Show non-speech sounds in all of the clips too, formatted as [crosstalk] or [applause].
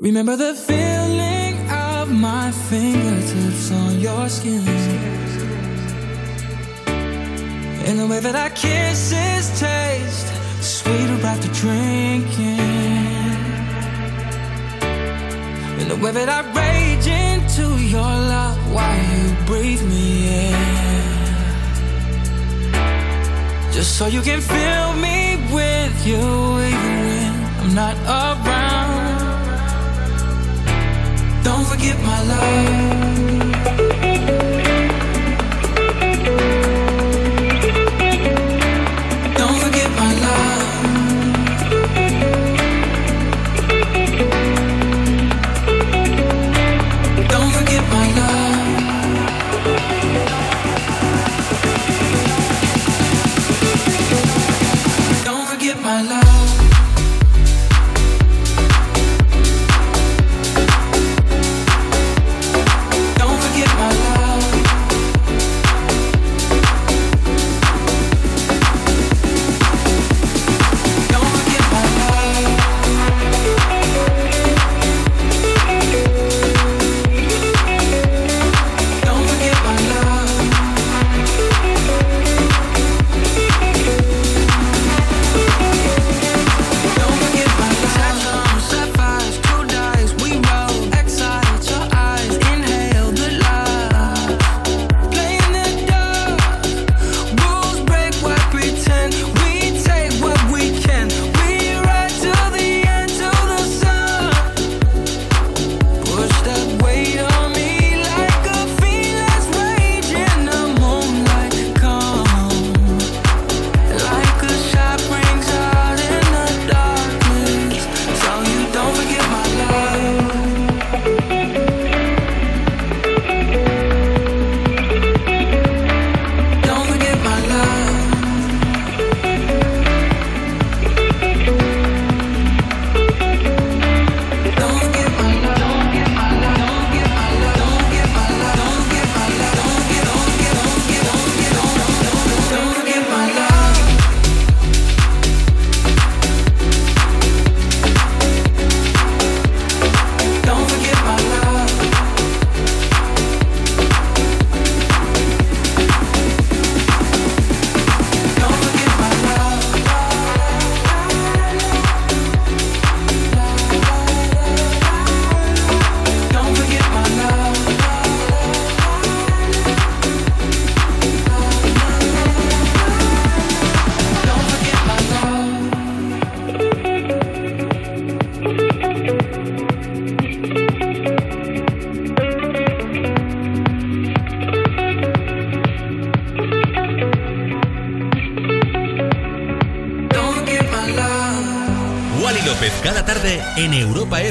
Remember the feeling of my fingertips on your skin. And the way that our kisses taste sweeter after drinking. And the way that I rage into your love while you breathe me in. Just so you can fill me with you even when I'm not around. give my life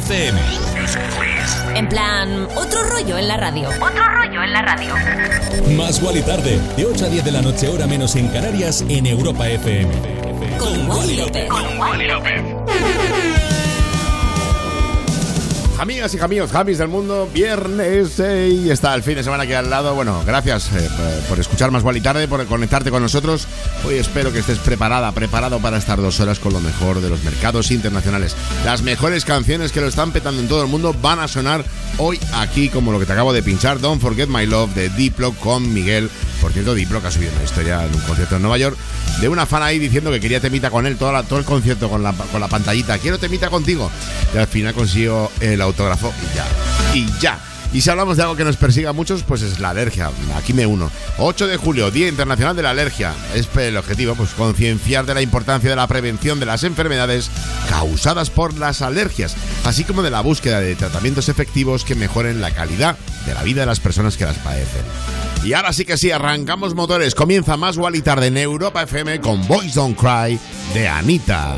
FM. En plan, otro rollo en la radio. Otro rollo en la radio. Más Wally tarde, de 8 a 10 de la noche, hora menos en Canarias, en Europa FM. Con Wally López. Amigas y amigos, Jamis del mundo, viernes eh, y está el fin de semana aquí al lado. Bueno, gracias eh, por- por escuchar más y tarde, por conectarte con nosotros. Hoy espero que estés preparada, preparado para estar dos horas con lo mejor de los mercados internacionales. Las mejores canciones que lo están petando en todo el mundo van a sonar hoy aquí, como lo que te acabo de pinchar, Don't Forget My Love de Diplo con Miguel. Por cierto, Diplo que ha subido una historia en un concierto en Nueva York de una fan ahí diciendo que quería temita con él toda todo el concierto con la, con la pantallita. Quiero temita contigo. Y al final consiguió el autógrafo y ya. Y ya. Y si hablamos de algo que nos persiga a muchos, pues es la alergia. Aquí me uno. 8 de julio, Día Internacional de la Alergia. Es el objetivo, pues concienciar de la importancia de la prevención de las enfermedades causadas por las alergias, así como de la búsqueda de tratamientos efectivos que mejoren la calidad de la vida de las personas que las padecen. Y ahora sí que sí, arrancamos motores. Comienza más y tarde en Europa FM con Boys Don't Cry de Anita.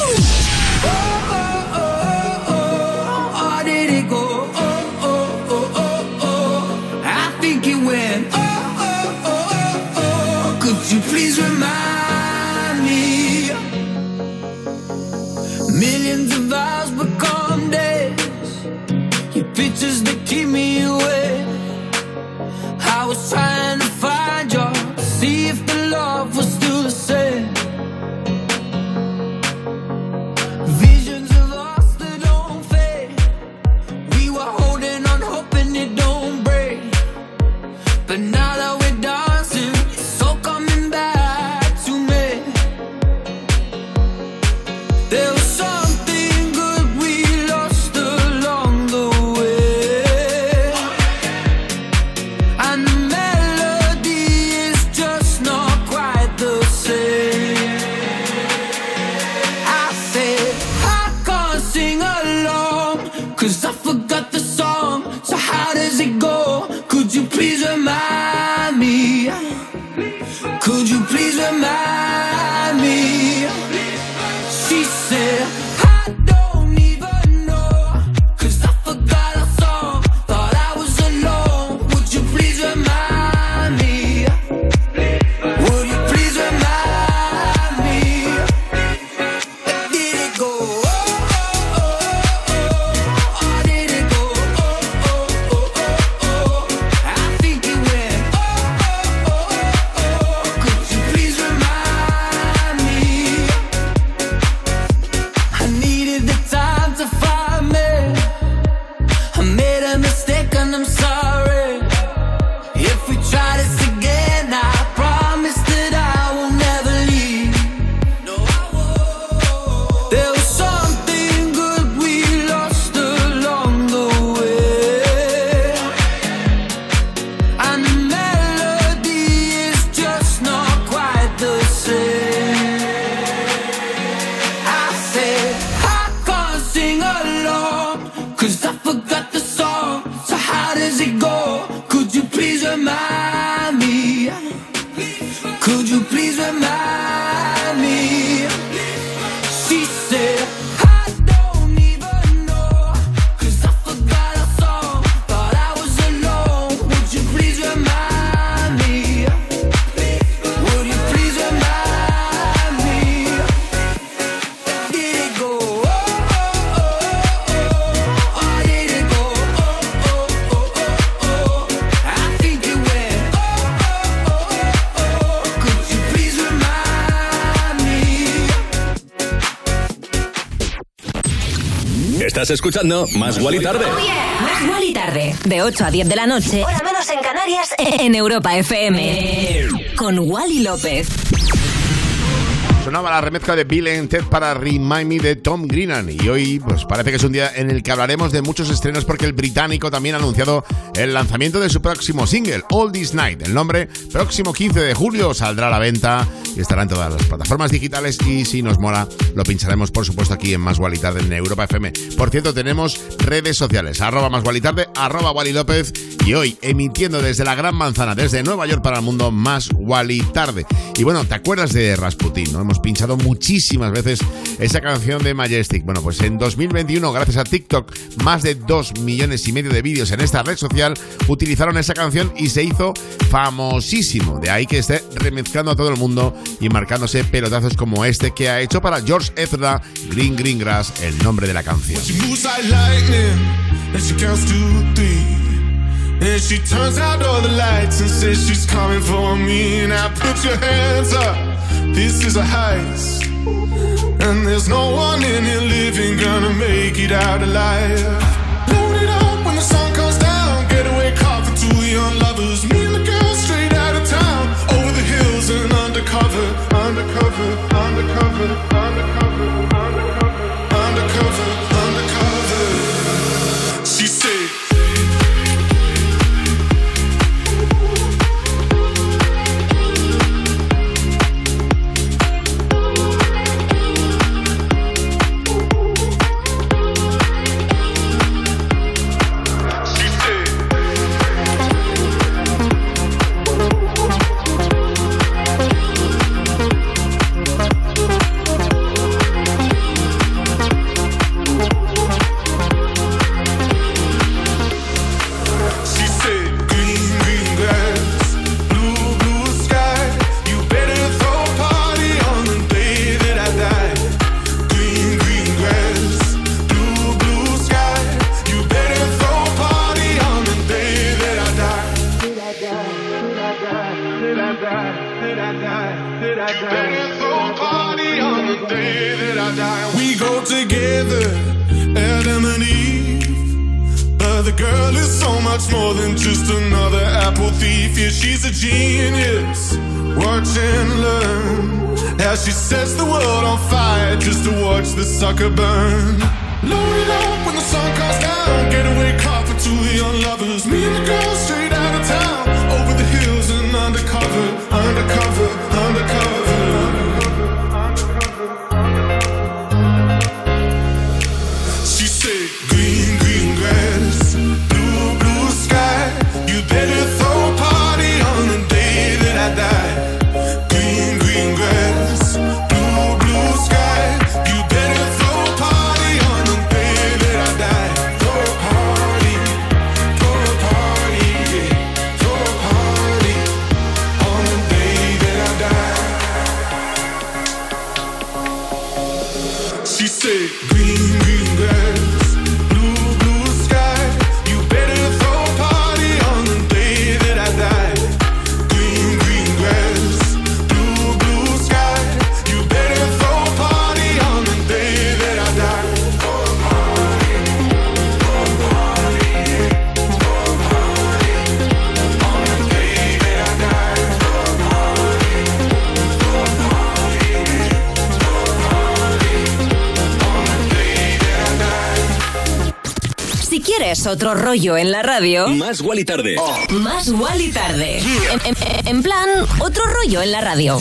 escuchando Más Wally Tarde. Más Wally tarde. De 8 a 10 de la noche. Hora menos en Canarias. [laughs] En Europa FM. Con Wally López. Sonaba la remezcla de Bill and Ted para Remind Me de Tom Greenan. Y hoy, pues parece que es un día en el que hablaremos de muchos estrenos porque el británico también ha anunciado el lanzamiento de su próximo single, All This Night. El nombre, próximo 15 de julio, saldrá a la venta y estará en todas las plataformas digitales. Y si nos mola, lo pincharemos, por supuesto, aquí en Más Guali Tarde en Europa FM. Por cierto, tenemos redes sociales, arroba Más Guali Tarde, arroba Wally López. Y hoy, emitiendo desde la Gran Manzana, desde Nueva York para el mundo, Más Wally Tarde. Y bueno, ¿te acuerdas de Rasputin? ¿no? Hemos pinchado muchísimas veces esa canción de Majestic. Bueno, pues en 2021, gracias a TikTok, más de 2 millones y medio de vídeos en esta red social utilizaron esa canción y se hizo famosísimo. De ahí que esté remezclando a todo el mundo y marcándose pelotazos como este que ha hecho para George Ezra, Green Green Grass, el nombre de la canción. She turns out all the lights and says she's coming for me. Put your hands up, this is a heist. And there's no one in here living gonna make it out alive. Load it up when the sun comes down, getaway car for two young lovers. Me and the girl straight out of town, over the hills and undercover, undercover, undercover, undercover, undercover, otro rollo en la radio. Más Wally Tarde. Oh. Más y Tarde. En, plan, otro rollo en la radio.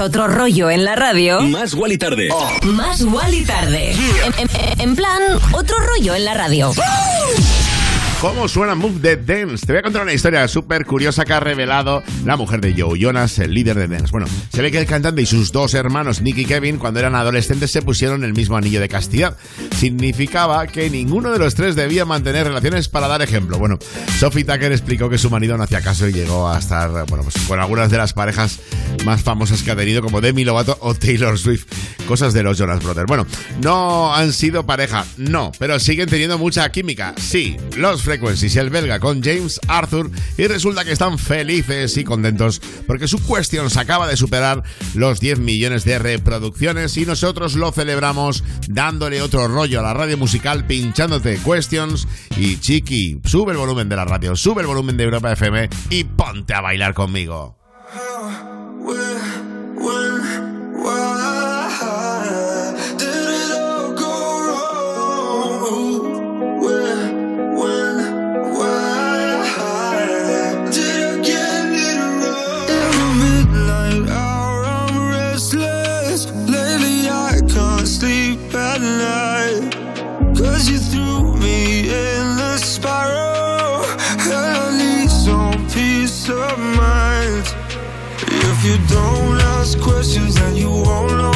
otro rollo en la radio. Más Wally Tarde. Oh. Más y Tarde. En, en, plan, otro rollo en la radio. ¿Cómo suena Move the Dance? Te voy a contar una historia súper curiosa que ha revelado la mujer de Joe Jonas, el líder de Dance. Bueno, se ve que el cantante y sus dos hermanos, Nick y Kevin, cuando eran adolescentes, se pusieron el mismo anillo de castidad significaba que ninguno de los tres debía mantener relaciones para dar ejemplo. Bueno, Sophie Tucker explicó que su marido no hacía caso y llegó a estar, bueno, pues con algunas de las parejas más famosas que ha tenido, como Demi Lovato o Taylor Swift. Cosas de los Jonas Brothers. Bueno, no han sido pareja, no, pero siguen teniendo mucha química. Sí, los Frequencies y el belga con James Arthur y resulta que están felices y contentos porque su cuestión se acaba de superar los 10 millones de reproducciones y nosotros lo celebramos dándole otro rollo a la radio musical pinchándote Questions y Chiqui, sube el volumen de la radio, sube el volumen de Europa FM y ponte a bailar conmigo. Questions then you won't know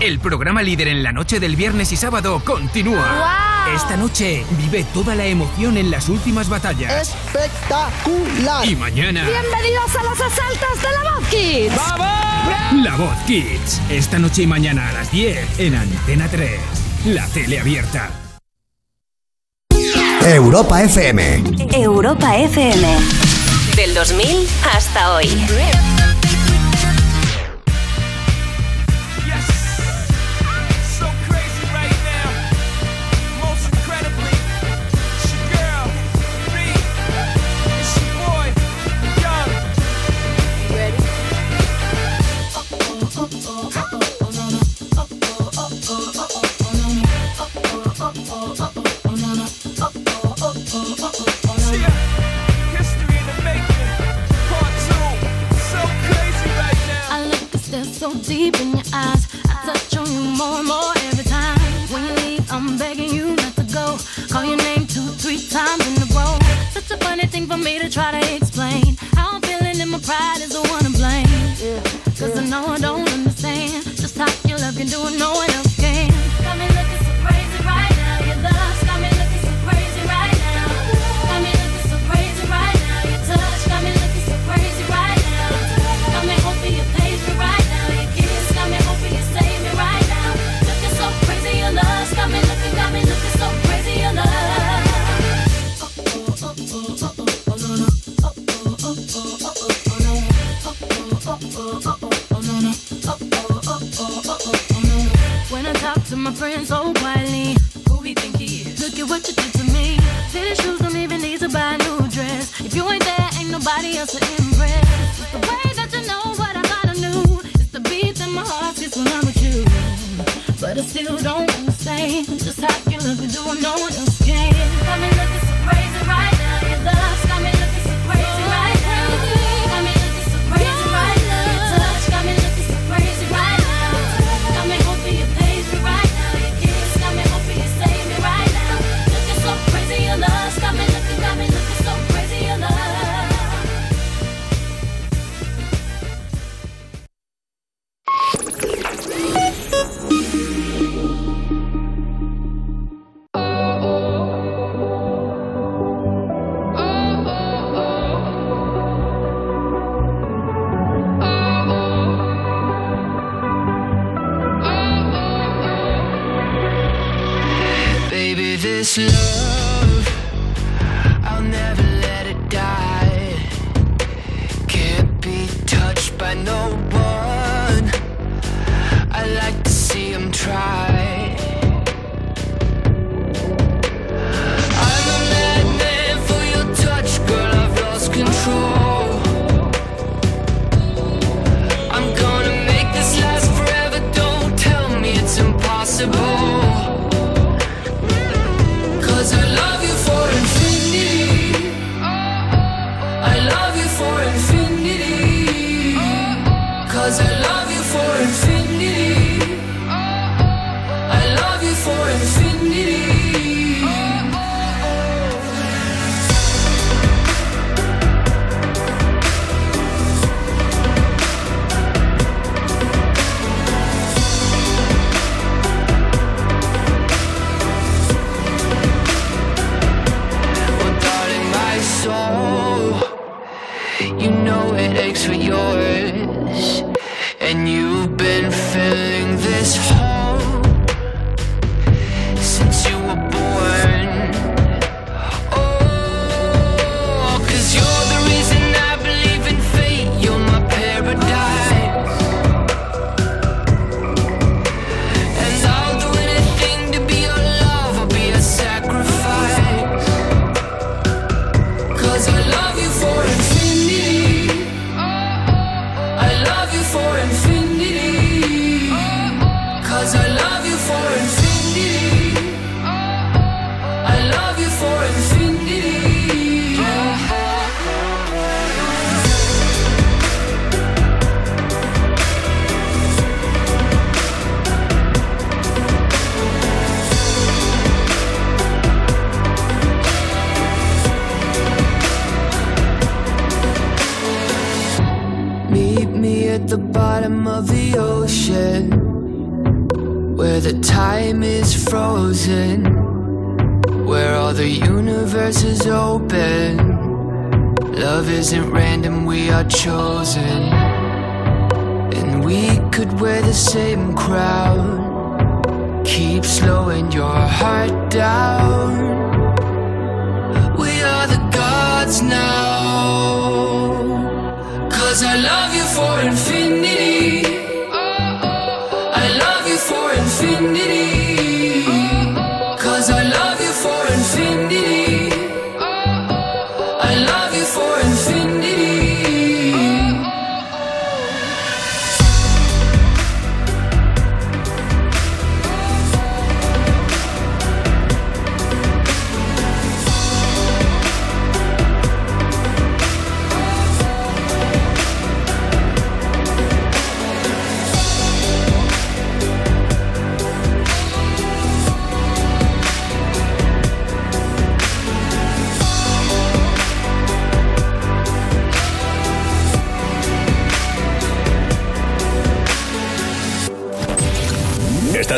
El programa líder en la noche del viernes y sábado continúa. Esta noche vive toda la emoción en las últimas batallas. ¡Espectacular! Y mañana, Bienvenidos a los asaltos de la Voz Kids. La Voz Kids. Esta noche y mañana a las 10 en Antena 3. La tele abierta. Europa FM. Europa FM. Del 2000 hasta hoy. to my friends oh, so quietly. Who we think he is? Look at what you did to me. Tennis shoes don't even need to buy a new dress. If you ain't there, ain't nobody else to impress. The way that you know what I gotta do is the beat in my heart gets when I'm with you. But I still don't understand just how you look and do I know hearts now. Cause I love you for infinity.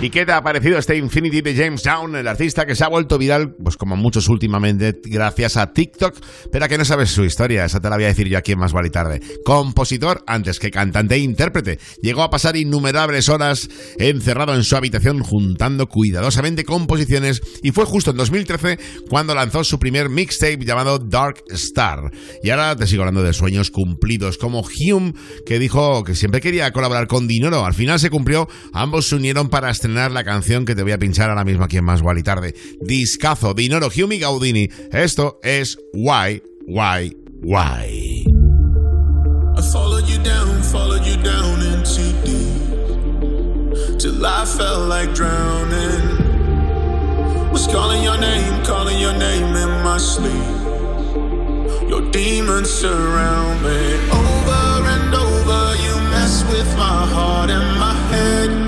¿Y qué te ha parecido este Infinity de James Brown, el artista que se ha vuelto viral, pues como muchos últimamente, gracias a TikTok? Pero a que no sabes su historia, esa te la voy a decir yo aquí en Más Vale Tarde. Compositor antes que cantante e intérprete, llegó a pasar innumerables horas encerrado en su habitación juntando cuidadosamente composiciones y fue justo en 2013 cuando lanzó su primer mixtape llamado Dark Star. Y ahora te sigo hablando de sueños cumplidos, como Hume, que dijo que siempre quería colaborar con Dinero. Al final se cumplió, ambos se unieron para estrenar la canción que te voy a pinchar ahora mismo aquí en Más Guay Tarde. Discazo, Dinero, Hume y Gaudini. Esto es Why, Why, Why. I followed you down, followed you down into deep. Till I felt like drowning. Was calling your name, calling your name in my sleep. Your demons surround me. Over and over, you mess with my heart and my head.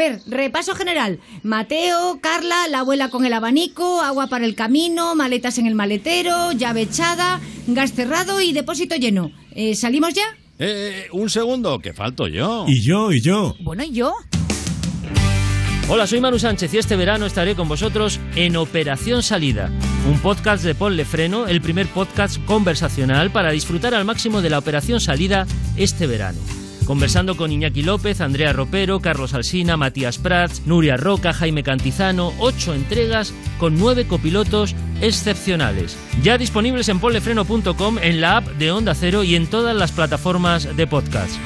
Ver, repaso general. Mateo, Carla, la abuela con el abanico, agua para el camino, maletas en el maletero, llave echada, gas cerrado y depósito lleno. Eh, ¿Salimos ya? Eh, un segundo, que falto yo. Y yo, y yo. Bueno, ¿y yo? Hola, soy Manu Sánchez y este verano estaré con vosotros en Operación Salida, un podcast de Ponle Freno, el primer podcast conversacional para disfrutar al máximo de la Operación Salida este verano. Conversando con Iñaki López, Andrea Ropero, Carlos Alsina, Matías Prats, Nuria Roca, Jaime Cantizano, ocho entregas con nueve copilotos excepcionales. Ya disponibles en ponlefreno.com, en la app de Onda Cero y en todas las plataformas de podcast.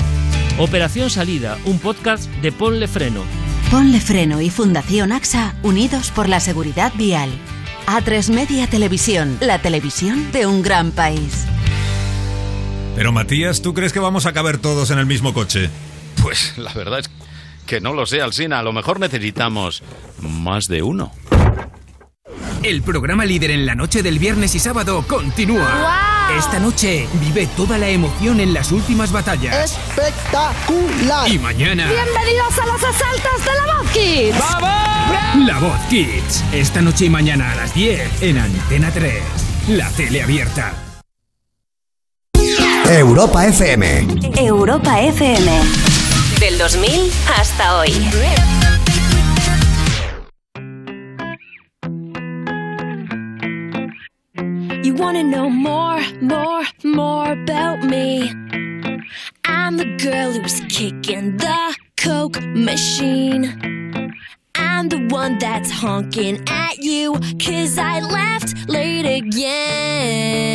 Operación Salida, un podcast de Ponle Freno. Ponle Freno y Fundación AXA unidos por la seguridad vial. A3 Media Televisión, la televisión de un gran país. Pero Matías, ¿tú crees que vamos a caber todos en el mismo coche? Pues la verdad es que no lo sé, Alsina. A lo mejor necesitamos más de uno. El programa líder en la noche del viernes y sábado continúa. Esta noche vive toda la emoción en las últimas batallas. Espectacular. Y mañana, Bienvenidos a los asaltos de la Voz Kids. La Voz Kids. Esta noche y mañana a las 10 en Antena 3. La tele abierta. Europa FM. Europa FM. Del 2000 hasta hoy. You wanna know more, more, more about me? I'm the girl who's kicking the Coke machine. I'm the one that's honking at you, cause I left late again.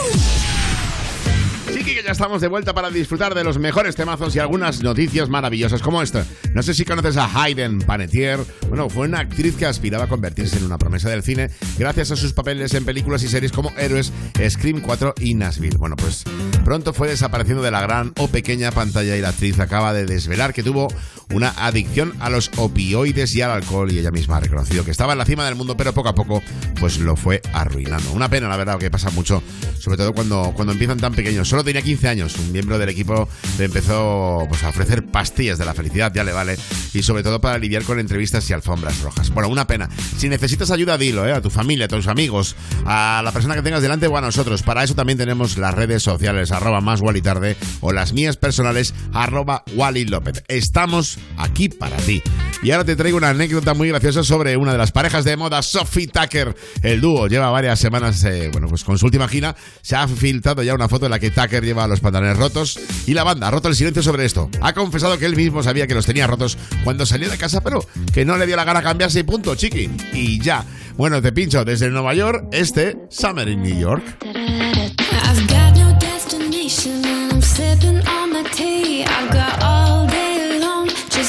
Sí, que ya estamos de vuelta para disfrutar de los mejores temazos y algunas noticias maravillosas como esta. No sé si conoces a Hayden Panettiere. Bueno, fue una actriz que aspiraba a convertirse en una promesa del cine gracias a sus papeles en películas y series como Héroes, Scream 4 y Nashville. Bueno, pues pronto fue desapareciendo de la gran o pequeña pantalla y la actriz acaba de desvelar que tuvo una adicción a los opioides y al alcohol y ella misma ha reconocido que estaba en la cima del mundo, pero poco a poco pues lo fue arruinando. Una pena, la verdad, que pasa mucho, sobre todo cuando, cuando empiezan tan pequeños. Solo tenía 15 años, un miembro del equipo le empezó pues, a ofrecer pastillas de la felicidad, ya le vale, y sobre todo para lidiar con entrevistas y alfombras rojas. Bueno, una pena. Si necesitas ayuda, dilo, ¿eh? a tu familia, a tus amigos, a la persona que tengas delante o a nosotros. Para eso también tenemos las redes sociales, arroba más Wally Tarde, o las mías personales, arroba Wally López. Estamos aquí para ti. Y ahora te traigo una anécdota muy graciosa sobre una de las parejas de moda, Sophie Tucker. El dúo lleva varias semanas, eh, bueno, pues con su última gira se ha filtrado ya una foto en la que Tucker lleva los pantalones rotos y la banda ha roto el silencio sobre esto. Ha confesado que él mismo sabía que los tenía rotos cuando salió de casa, pero que no le dio la gana cambiarse y punto, chiqui. Y ya. Bueno, te pincho desde Nueva York, este Summer in New York.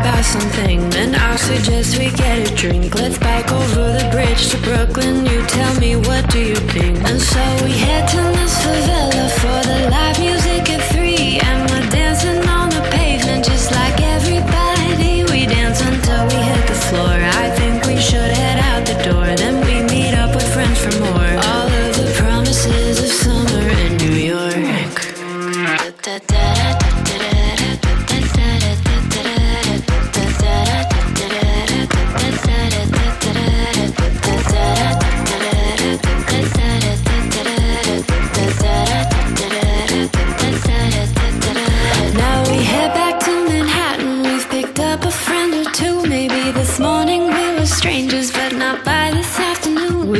About something, then I suggest we get a drink. Let's bike over the bridge to Brooklyn. You tell me what do you think? And so we head to this favela for the live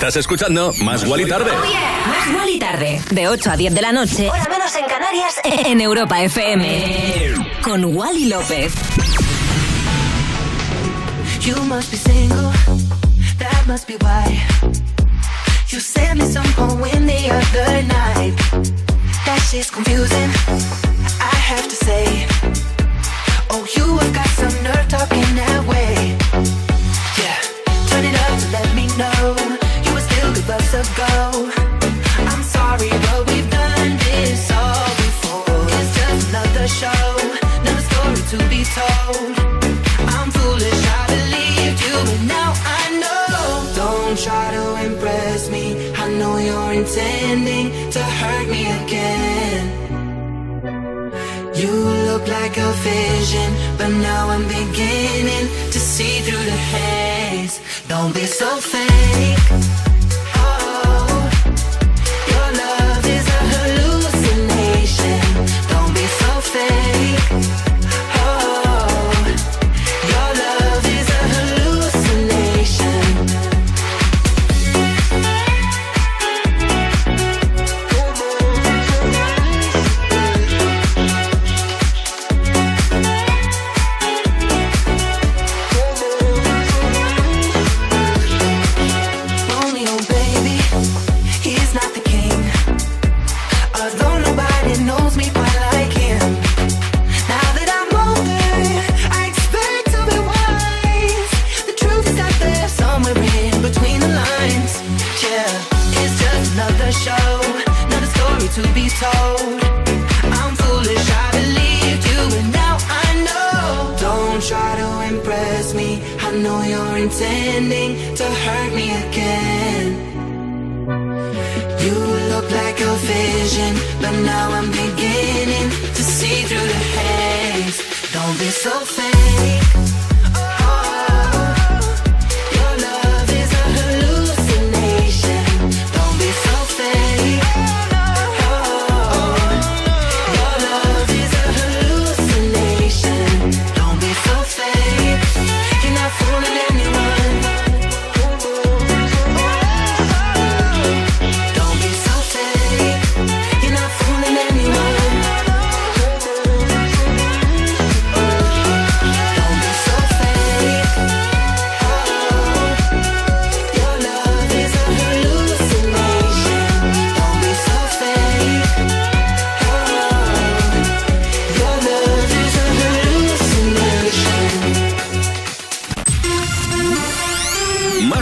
Estás escuchando Más Guali Tarde. Más Guali Tarde. De 8 a 10 de la noche. Hora menos en Canarias. [laughs] En Europa FM. Con Wally López. You must be single, that must be why. You sent me some poem the other night. That shit's confusing, I have to say. Oh, you have got some nerve talking that way. Don't be so fake. Be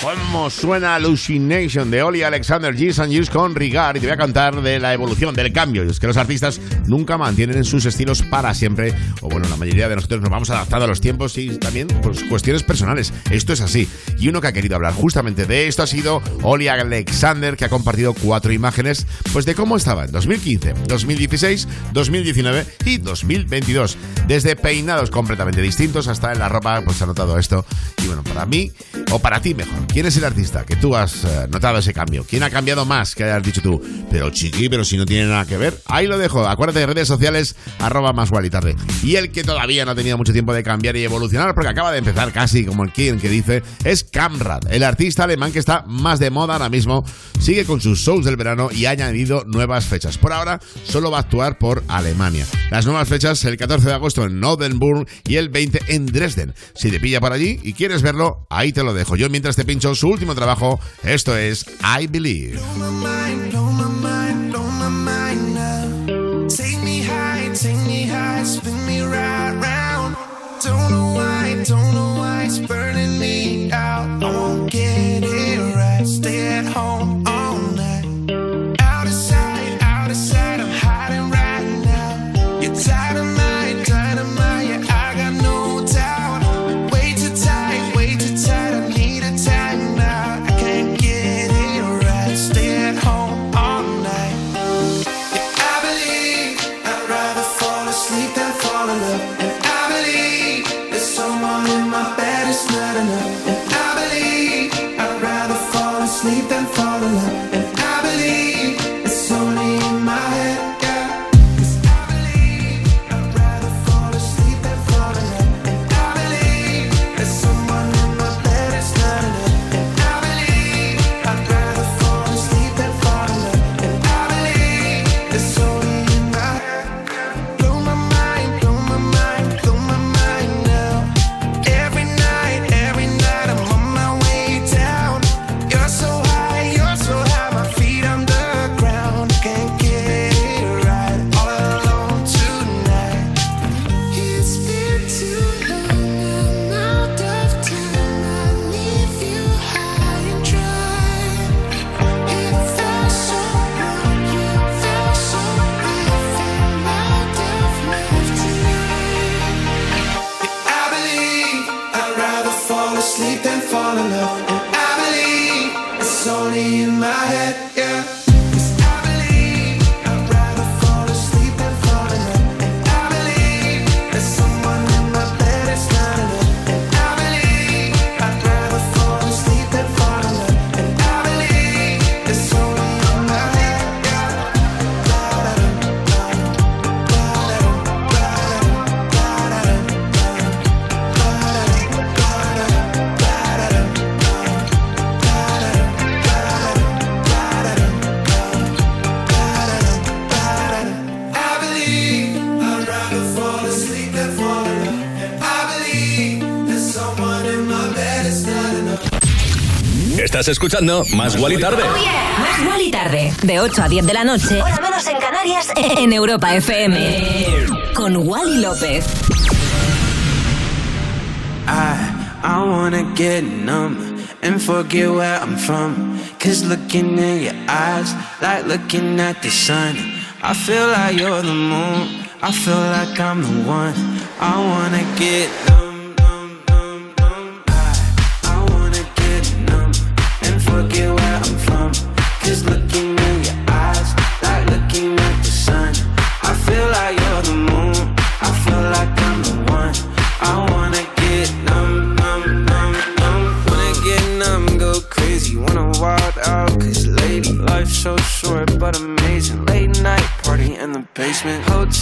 ¿Cómo suena Hallucination de Oli Alexander G's and con Rigar? Y te voy a cantar de la evolución, del cambio. Es que los artistas nunca mantienen sus estilos para siempre. O bueno, la mayoría de nosotros nos vamos adaptando a los tiempos y también pues, cuestiones personales. Esto es así. Y uno que ha querido hablar justamente de esto ha sido Oli Alexander, que ha compartido cuatro imágenes pues de cómo estaba en 2015, 2016, 2019 y 2022. Desde peinados completamente distintos hasta en la ropa, pues ha notado esto. Y bueno, para mí, o para ti mejor, ¿Quién es el artista que tú has eh, notado ese cambio? ¿Quién ha cambiado más que hayas dicho tú? Pero chiqui, pero si no tiene nada que ver. Ahí lo dejo. Acuérdate de redes sociales, arroba más y tarde. Y el que todavía no ha tenido mucho tiempo de cambiar y evolucionar, porque acaba de empezar casi como el quien que dice, es Camrad, el artista alemán que está más de moda ahora mismo. Sigue con sus shows del verano y ha añadido nuevas fechas. Por ahora, solo va a actuar por Alemania. Las nuevas fechas, el 14 de agosto en Oldenburg y el 20 en Dresden. Si te pilla por allí y quieres verlo, ahí te lo dejo. Yo mientras te su último trabajo, esto es I Believe. Estás escuchando Más Gual y Tarde. Más Gual y Tarde, de 8 a 10 de la noche, hora menos en Canarias, en Europa FM. Con Wally López. I, I wanna get numb and forget where I'm from. Cause looking in your eyes, like looking at the sun. I feel like you're the moon, I feel like I'm the one. I wanna get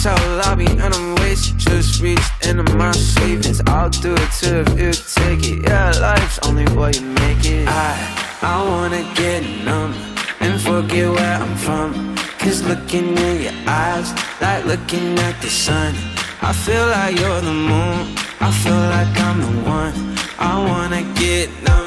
hotel lobby, and I'm wasted. Just reached into my savings. I'll do it too if you take it. Yeah, life's only what you make it. I, I wanna get numb and forget where I'm from. Cause looking in your eyes, like looking at the sun. I feel like you're the moon, I feel like I'm the one. I wanna get numb,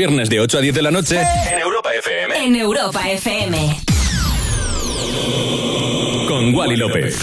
viernes de 8 a 10 de la noche. En Europa FM. En Europa FM. Con Wally López.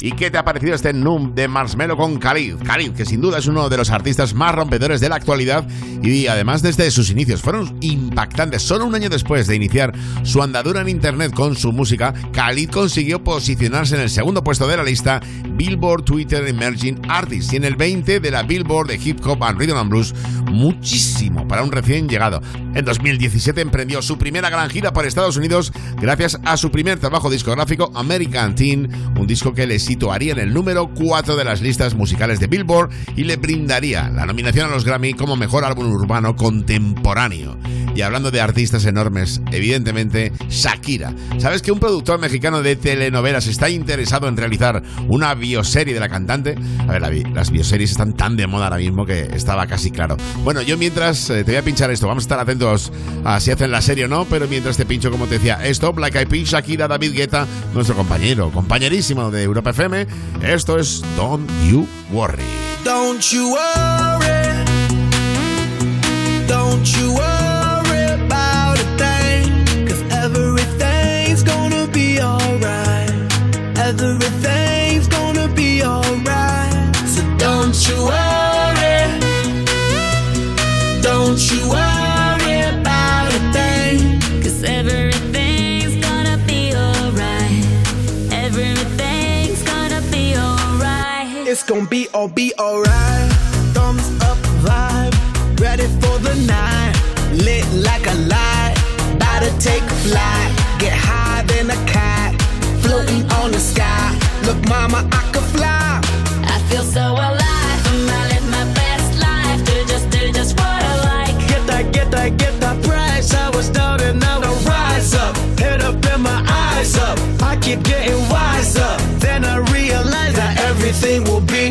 ¿Y qué te ha parecido este Noom de Marshmello con Khalid? Khalid, que sin duda es uno de los artistas más rompedores de la actualidad y además desde sus inicios fueron impactantes. Solo un año después de iniciar su andadura en internet con su música, Khalid consiguió posicionarse en el segundo puesto de la lista Billboard Twitter Emerging Artists y en el 20 de la Billboard de Hip Hop and Rhythm and Blues, muchísimo para un recién llegado. En 2017 emprendió su primera gran gira por Estados Unidos gracias a su primer trabajo discográfico American Teen, un disco que le situaría en el número 4 de las listas musicales de Billboard y le brindaría la nominación a los Grammy como mejor álbum urbano contemporáneo. Y hablando de artistas enormes, evidentemente Shakira. ¿Sabes que un productor mexicano de telenovelas está interesado en realizar una bioserie de la cantante? A ver, las bioseries están tan de moda ahora mismo que estaba casi claro. Bueno, yo mientras eh, te voy a pinchar esto, vamos a estar atentos a si hacen la serie o no, pero mientras te pincho, como te decía, esto, Black Eyed Peas, Shakira, David Guetta, nuestro compañero, compañerísimo de Europa FM, esto es Don't You Worry. Don't you worry. It's gonna be alright. Everything's gonna be alright. So don't you worry. Don't you worry about a day. Everything's gonna be alright. Everything's gonna be alright. It's gon' be all be alright. Ready for the night. Lit like a light, about to take flight. Get higher than a cat, floating on the sky. Look, mama, I could fly. I feel so alive. I live my best life. Do just, do just what I like. Get that, get that, get that price. I was down and now I rise up. Head up and my eyes up. I keep getting wiser. Then I realize that everything will be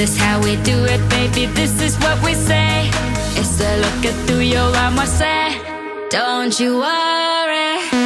This is how we do it, baby. This is what we say. It's a lo que tú y yo vamos a hacer. Don't you worry.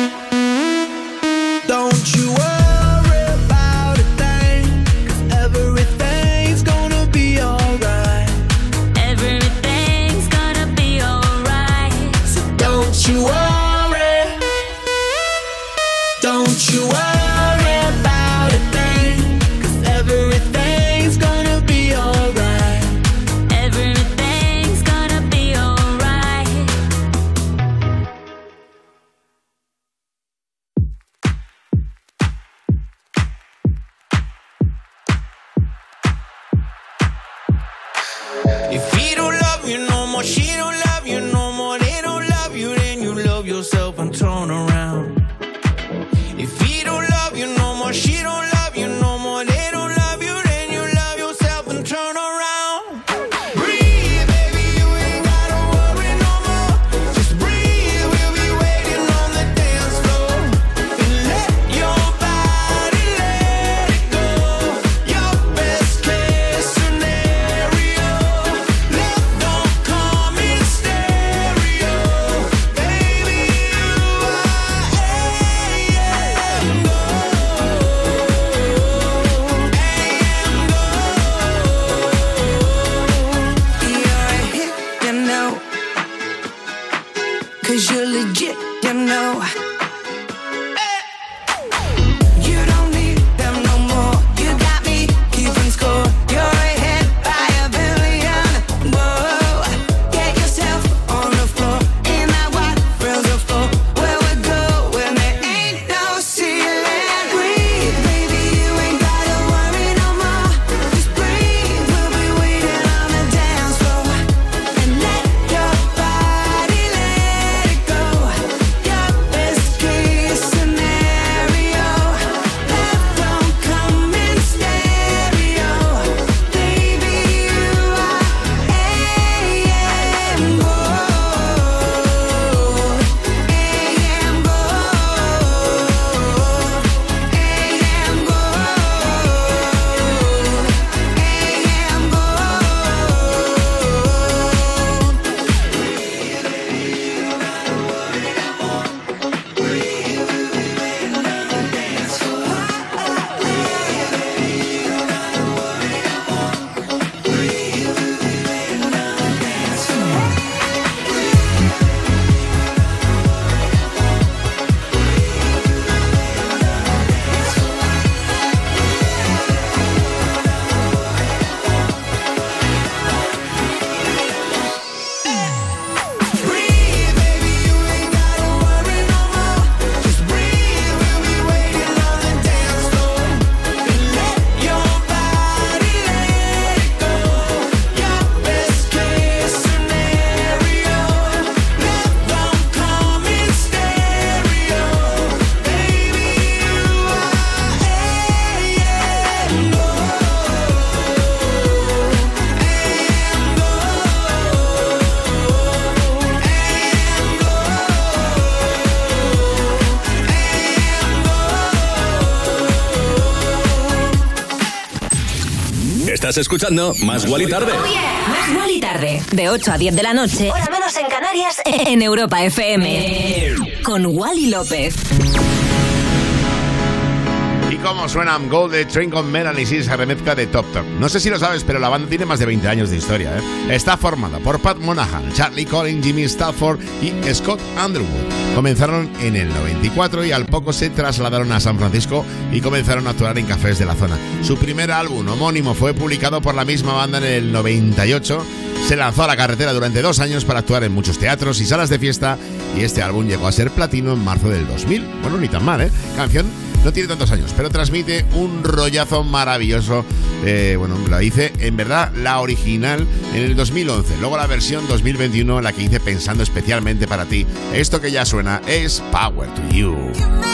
Estás escuchando Más Guali Tarde. Más Wally tarde. De 8 a 10 de la noche. Hora menos en Canarias. [laughs] En Europa FM. Con Wally López. Y cómo suenan Gold de Train con Melanie C, esa remezcla de Top Top. No sé si lo sabes, pero la banda tiene más de 20 años de historia. ¿eh? Está formada por Pat Monahan, Charlie Collins, Jimmy Stafford y Scott Underwood. Comenzaron en el 94 y al poco se trasladaron a San Francisco y comenzaron a actuar en cafés de la zona. Su primer álbum homónimo fue publicado por la misma banda en el 98. Se lanzó a la carretera durante dos años para actuar en muchos teatros y salas de fiesta y este álbum llegó a ser platino en marzo del 2000. Bueno, ni tan mal, ¿eh? Canción no tiene tantos años, pero transmite un rollazo maravilloso. Eh, bueno, la hice en verdad la original en el 2011. Luego la versión 2021, la que hice pensando especialmente para ti. Esto que ya suena es Power to You. To you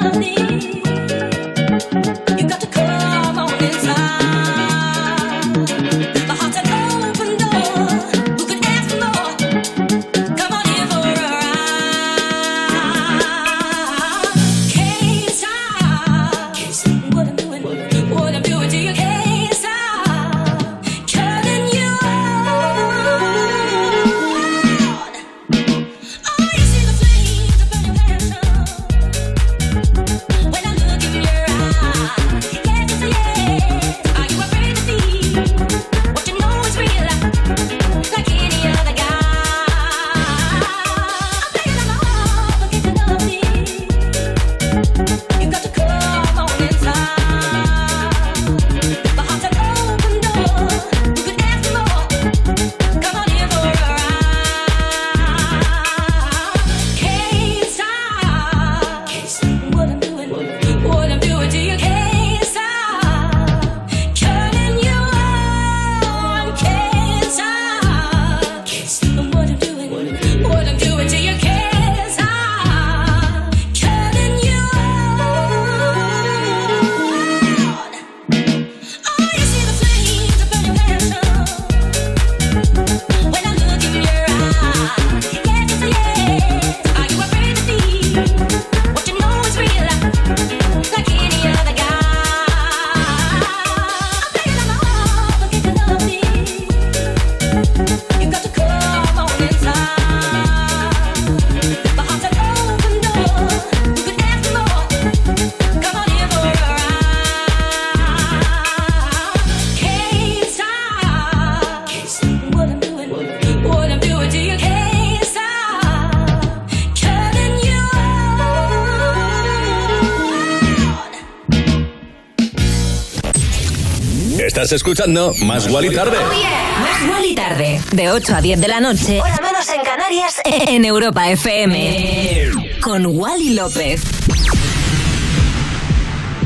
something Estás escuchando Más Guali Tarde. Más Wally tarde. De 8 a 10 de la noche. Hora menos en Canarias. En Europa FM. Con Wally López.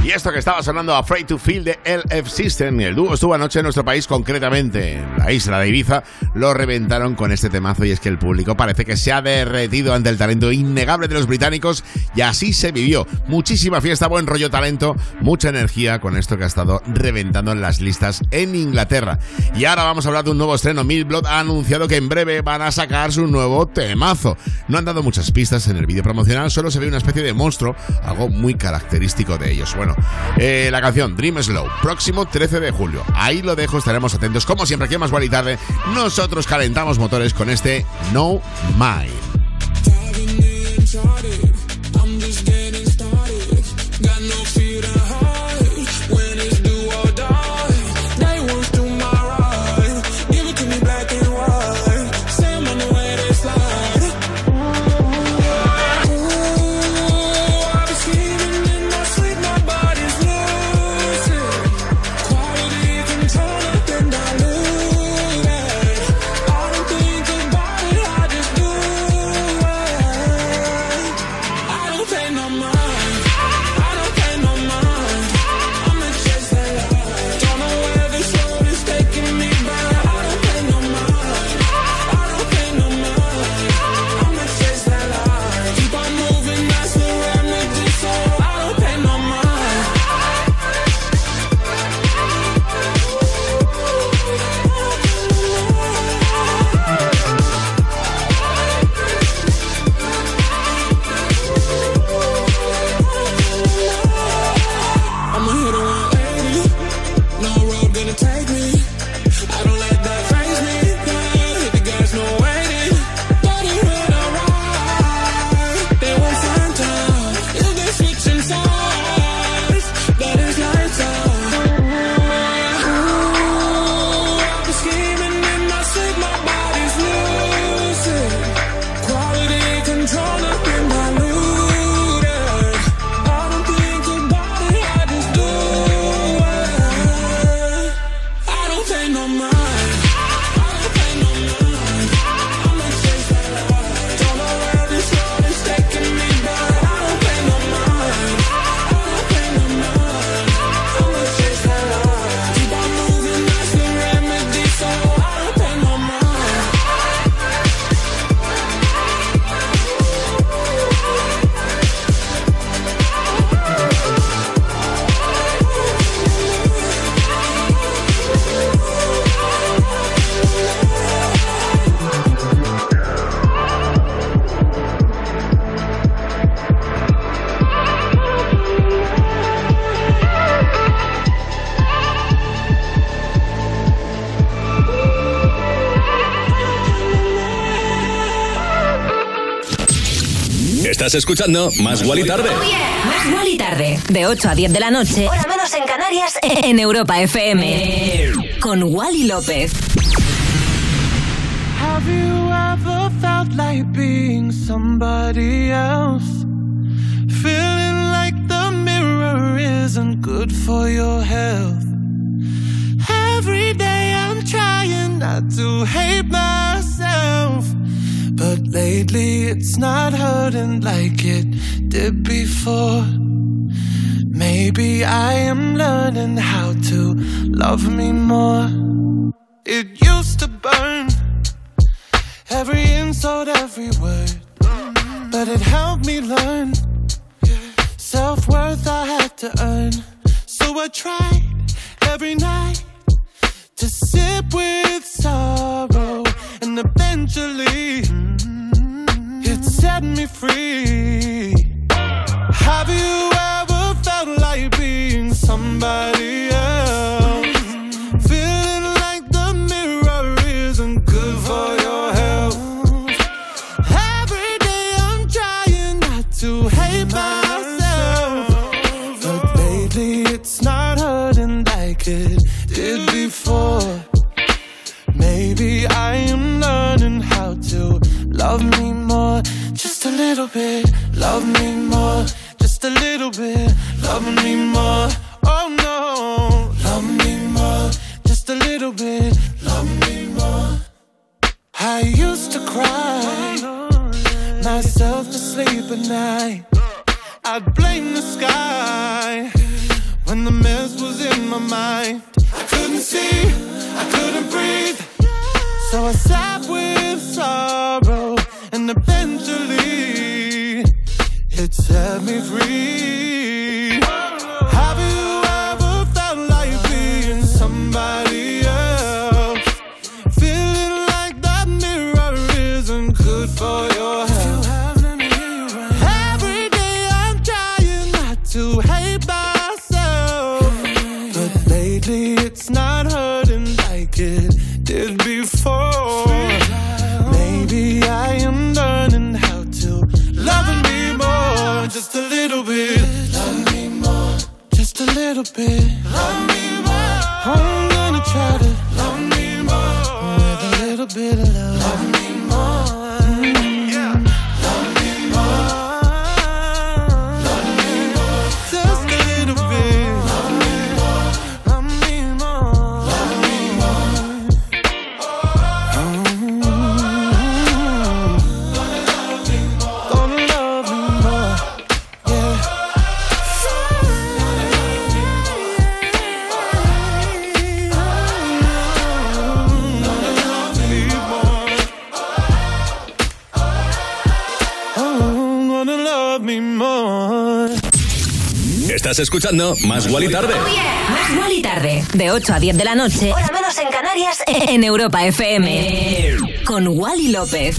Y esto que estaba sonando Afraid to Feel de LF System, el dúo estuvo anoche en nuestro país, concretamente en la isla de Ibiza, lo reventaron con este temazo y es que el público parece que se ha derretido ante el talento innegable de los británicos y así se vivió. Muchísima fiesta, buen rollo talento, mucha energía con esto que ha estado reventando en las listas en Inglaterra. Y ahora vamos a hablar de un nuevo estreno. Milblood ha anunciado que en breve van a sacar su nuevo temazo. No han dado muchas pistas en el vídeo promocional, solo se ve una especie de monstruo, algo muy característico de ellos. Bueno, eh, la canción Dream Slow, próximo 13 de julio. Ahí lo dejo, estaremos atentos. Como siempre, aquí en Más y Tarde, nosotros calentamos motores con este No Mind. Estás escuchando Más Guali Tarde. Más Wally tarde. De 8 a 10 de la noche. Hora menos en Canarias. [laughs] En Europa FM. Con Wally López. Have you ever felt like being somebody else? Feeling like the mirror isn't good for your health. Every day I'm trying not to hate myself. Lately it's not hurting like it did before. Maybe I am learning how to love me more. Set me free. Escuchando Más Guali Tarde. Más Wally tarde. De 8 a 10 de la noche. Hora menos en Canarias. [laughs] En Europa FM. Con Wally López.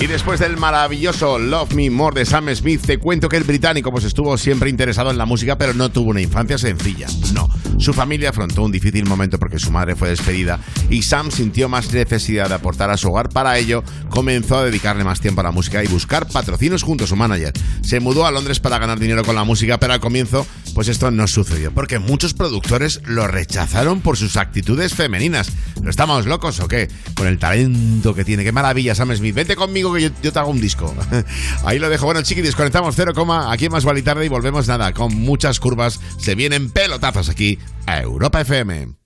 Y después del maravilloso Love Me More de Sam Smith, te cuento que el británico pues estuvo siempre interesado en la música, pero no tuvo una infancia sencilla. No. Su familia afrontó un difícil momento porque su madre fue despedida y Sam sintió más necesidad de aportar a su hogar. Para ello, comenzó a dedicarle más tiempo a la música y buscar patrocinios junto a su manager. Se mudó a Londres para ganar dinero con la música, pero al comienzo, pues esto no sucedió, porque muchos productores lo rechazaron por sus actitudes femeninas. ¿No estamos locos o qué? Con el talento que tiene. ¡Qué maravilla, Sam Smith! Vente conmigo que yo, te hago un disco. [laughs] Ahí lo dejo. Bueno, chiqui, desconectamos 0, aquí en Más Vale Tarde y volvemos nada, con muchas curvas. Se vienen pelotazos aquí a Europa FM.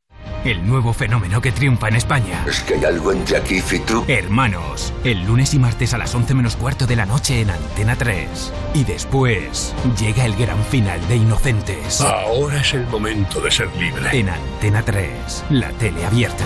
El nuevo fenómeno que triunfa en España. Es que hay algo entre aquí y tú. Hermanos, el lunes y martes a las 11 menos cuarto de la noche en Antena 3. Y después llega el gran final de Inocentes. Ahora es el momento de ser libre. En Antena 3, la tele abierta.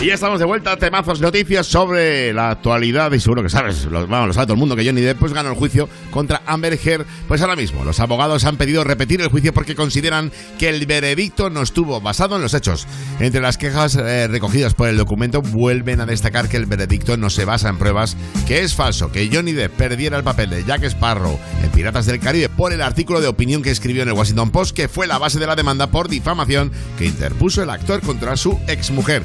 Y ya estamos de vuelta, temazos, noticias sobre la actualidad y seguro que sabes, lo, vamos, lo sabe todo el mundo que Johnny Depp pues ganó el juicio contra Amber Heard. Pues ahora mismo los abogados han pedido repetir el juicio porque consideran que el veredicto no estuvo basado en los hechos. Entre las quejas eh, recogidas por el documento vuelven a destacar que el veredicto no se basa en pruebas, que es falso, que Johnny Depp perdiera el papel de Jack Sparrow en Piratas del Caribe por el artículo de opinión que escribió en el Washington Post, que fue la base de la demanda por difamación que interpuso el actor contra su exmujer.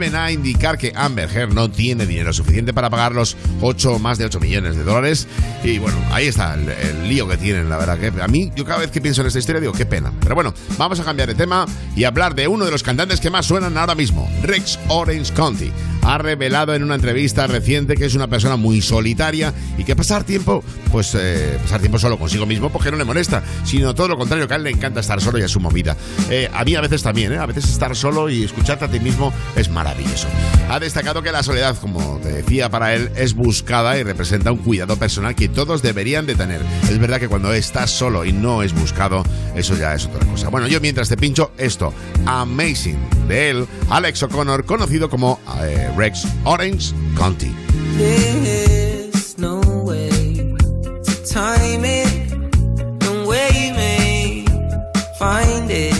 Vuelven a indicar que Amber Heard no tiene dinero suficiente para pagar los 8 más de 8 millones de dólares. Y bueno, ahí está el, el lío que tienen, la verdad. que A mí, yo cada vez que pienso en esta historia digo, qué pena. Pero bueno, vamos a cambiar de tema y hablar de uno de los cantantes que más suenan ahora mismo, Rex Orange County. Ha revelado en una entrevista reciente que es una persona muy solitaria y que pasar tiempo, pues eh, pasar tiempo solo consigo mismo, porque no le molesta, sino todo lo contrario, que a él le encanta estar solo y a su movida. Eh, a mí a veces también, ¿eh? a veces estar solo y escucharte a ti mismo es maravilloso. Ha destacado que la soledad, como te decía, para él es buscada y representa un cuidado personal que todos deberían de tener. Es verdad que cuando estás solo y no es buscado, eso ya es otra cosa. Bueno, yo mientras te pincho esto, Amazing, de él, Alex O'Connor, conocido como eh, Rex Orange County. There's no way to time it may find it.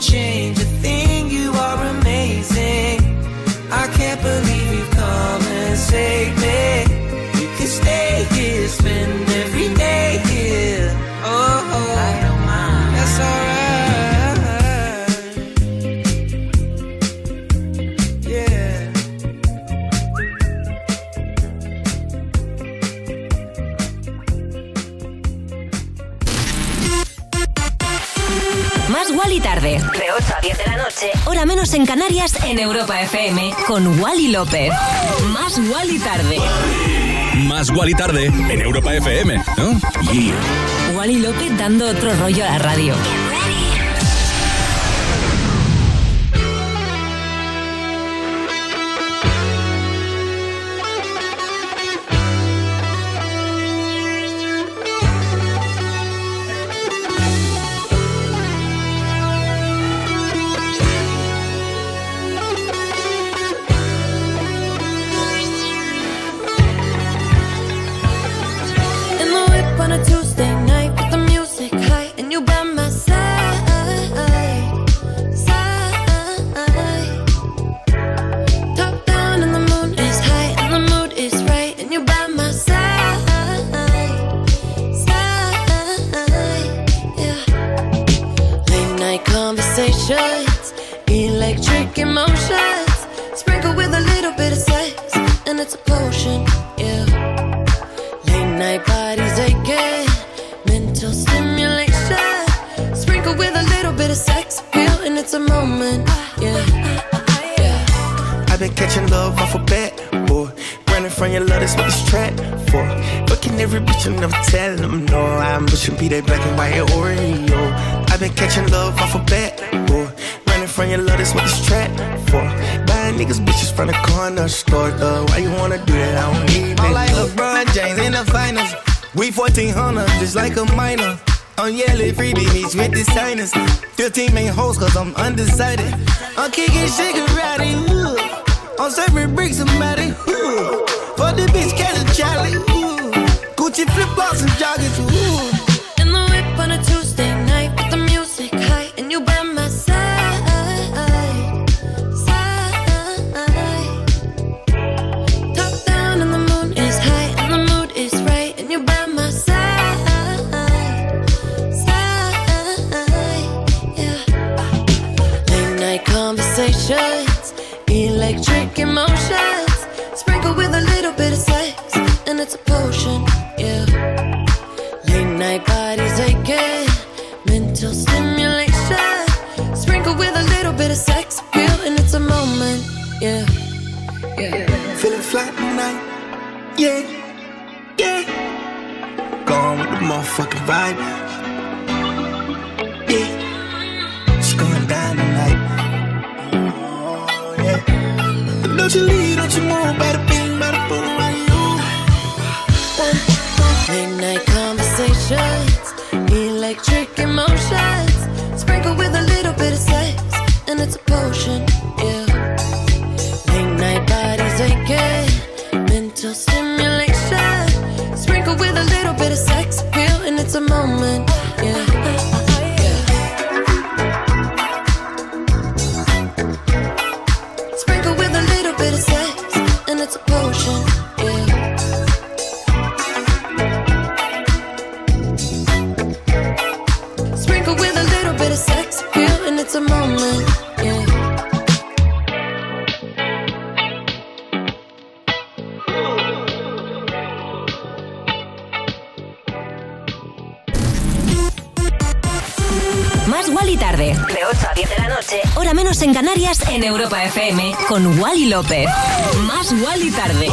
Change a thing, you are amazing. I can't believe you've come and saved me. Tarde. De 8 a 10 de la noche. Hora menos en Canarias en Europa FM. Con Wally López. Más Wally tarde. Más Wally tarde en Europa FM, ¿no? Yeah. Wally López dando otro rollo a la radio. the 15 main hoes, cause I'm undecided. I'm kicking, cigarettes. López. Más Wally Tarde.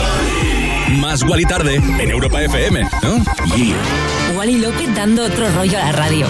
Más Wally Tarde en Europa FM, ¿no? Yeah. Wally López dando otro rollo a la radio.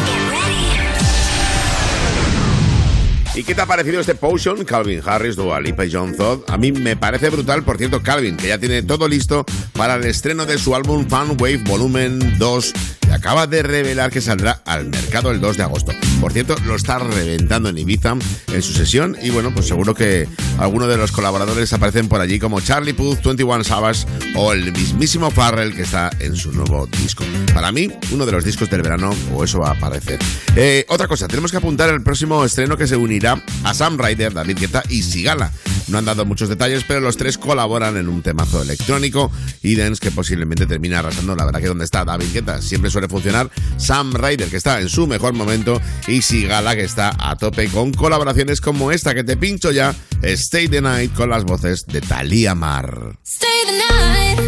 ¿Y qué te ha parecido este Potion? Calvin Harris, Dua Lipa y John Todd. A mí me parece brutal, por cierto, Calvin, que ya tiene todo listo para el estreno de su álbum Fan Wave Volumen 2 acaba de revelar que saldrá al mercado el 2 de agosto. Por cierto, lo está reventando en Ibiza en su sesión y bueno, pues seguro que algunos de los colaboradores aparecen por allí como Charlie Puth, 21 Savage o el mismísimo Farrell que está en su nuevo disco. Para mí, uno de los discos del verano o eso va a aparecer. Eh, otra cosa, tenemos que apuntar el próximo estreno que se unirá a Sam Ryder, David Guetta y Sigala. No han dado muchos detalles, pero los tres colaboran en un temazo electrónico y dance que posiblemente termina arrasando. La verdad que donde está David Guetta siempre suele funcionar Sam Ryder, que está en su mejor momento, y Sigala, que está a tope con colaboraciones como esta que te pincho ya, Stay the Night, con las voces de Thalia Mar. Stay the night.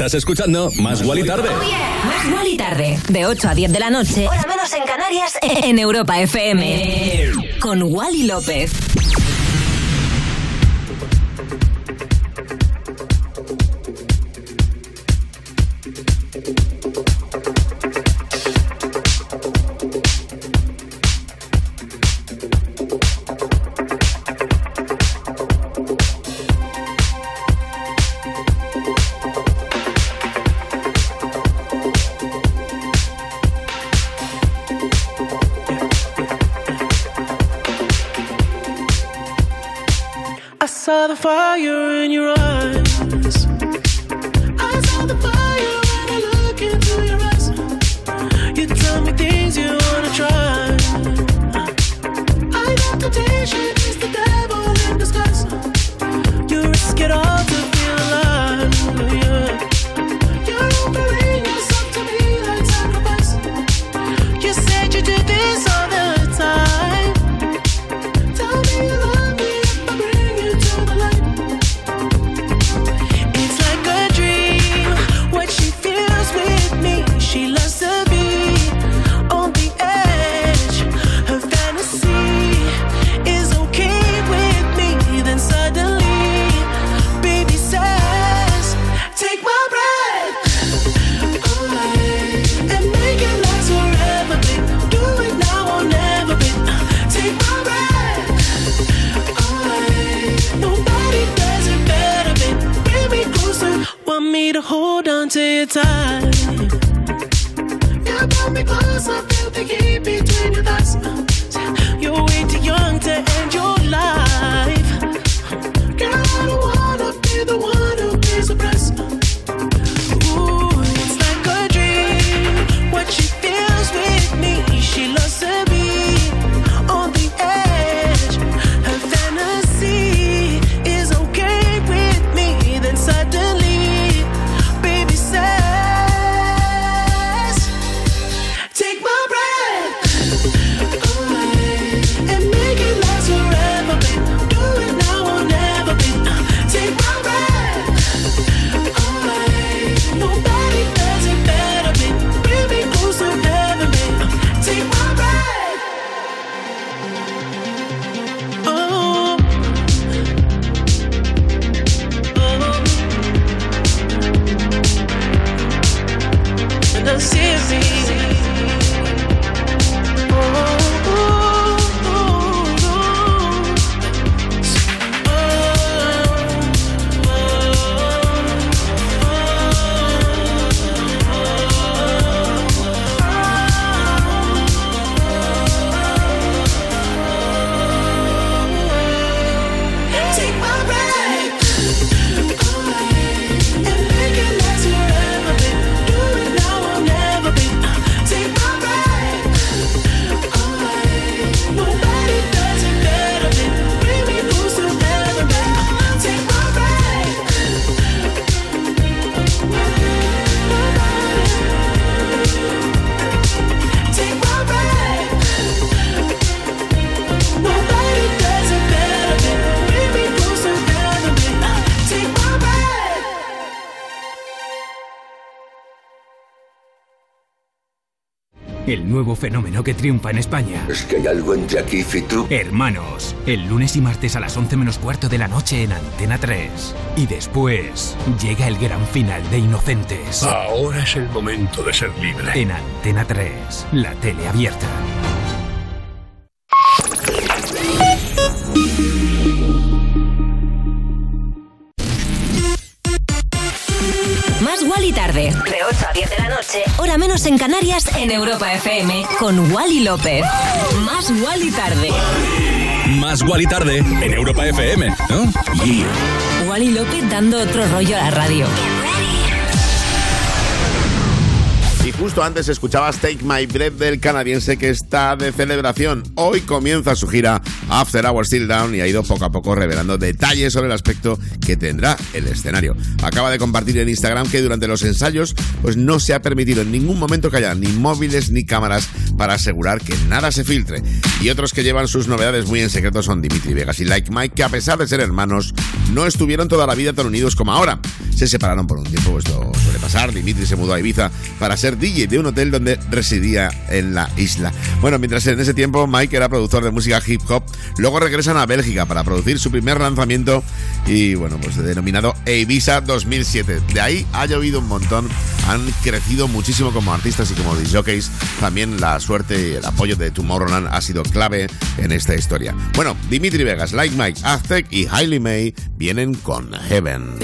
Estás escuchando Más Guali Tarde. Más Wally tarde. De 8 a 10 de la noche. Hora menos en Canarias. [laughs] En Europa FM. Con Wally López. The fire in your eyes. El nuevo fenómeno que triunfa en España. Es que hay algo entre aquí y tú. Hermanos, el lunes y martes a las 11 menos cuarto de la noche en Antena 3. Y después llega el gran final de Inocentes. Ahora es el momento de ser libre. En Antena 3, la tele abierta. Tarde. De 8 a 10 de la noche. Hora menos en Canarias. En Europa FM. Con Wally López. Más Wally tarde. Más Guali Tarde en Europa FM, ¿no? Yeah. Wally López dando otro rollo a la radio. Justo antes escuchabas Take My Breath del canadiense que está de celebración. Hoy comienza su gira After Hours Still Down y ha ido poco a poco revelando detalles sobre el aspecto que tendrá el escenario. Acaba de compartir en Instagram que durante los ensayos pues no se ha permitido en ningún momento que haya ni móviles ni cámaras para asegurar que nada se filtre. Y otros que llevan sus novedades muy en secreto son Dimitri Vegas y Like Mike que a pesar de ser hermanos no estuvieron toda la vida tan unidos como ahora. Se separaron por un tiempo, esto suele pasar, Dimitri se mudó a Ibiza para ser DJ de un hotel donde residía en la isla. Bueno, mientras en ese tiempo Mike era productor de música hip hop, luego regresan a Bélgica para producir su primer lanzamiento y bueno, pues denominado Ibiza 2007. De ahí ha llovido un montón, han crecido muchísimo como artistas y como disjockeys. También la suerte y el apoyo de Tomorrowland ha sido clave en esta historia. Bueno, Dimitri Vegas, Like Mike, Aztec y Hailey May vienen con Heaven.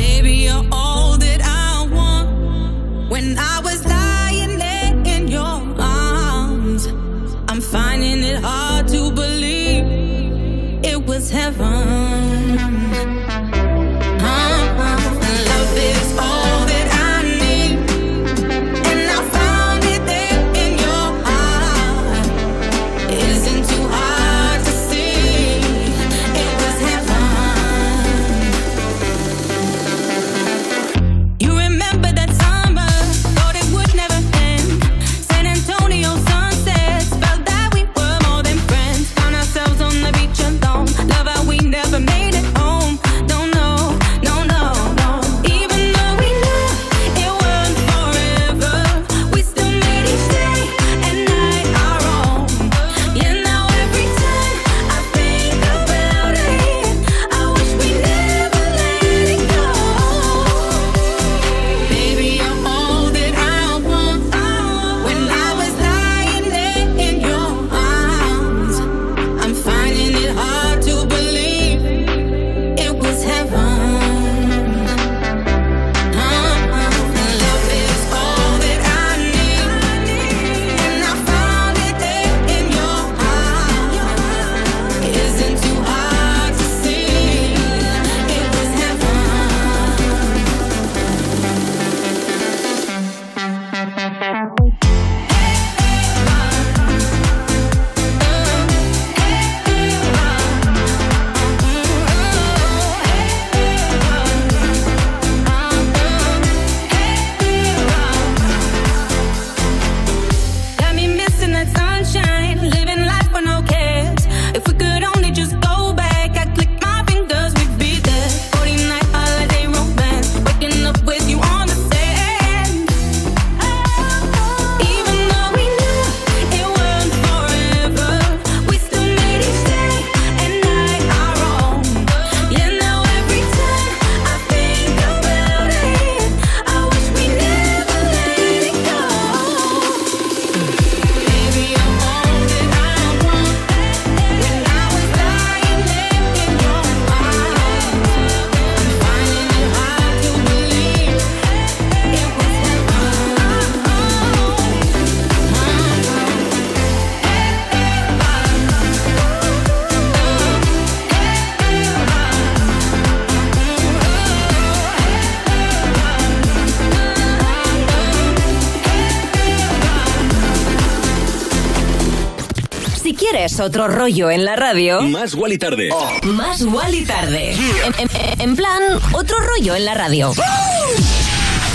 Otro rollo en la radio, Más y Tarde. más y tarde. En, en- en plan, otro rollo en la radio.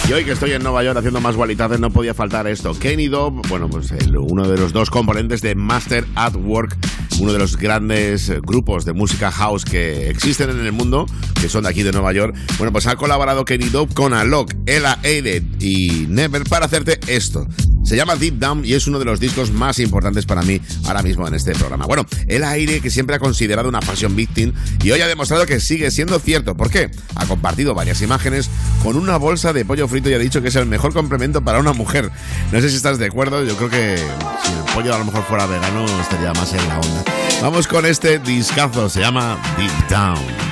Y hoy que estoy en Nueva York haciendo más gualitades no podía faltar esto. Kenny Dobb, bueno, pues el- uno de los dos componentes de Master at Work, uno de los grandes grupos de música house que existen en el mundo, que son de aquí de Nueva York. Bueno, pues ha colaborado Kenny Dobb con Alok, Ella Aided y Never para hacerte esto. Se llama Deep Down y es uno de los discos más importantes para mí ahora mismo en este programa. Bueno, el aire que siempre ha considerado una fashion victim y hoy ha demostrado que sigue siendo cierto. ¿Por qué? Ha compartido varias imágenes con una bolsa de pollo frito y ha dicho que es el mejor complemento para una mujer. No sé si estás de acuerdo, yo creo que si el pollo a lo mejor fuera vegano estaría más en la onda. Vamos con este discazo, se llama Deep Down.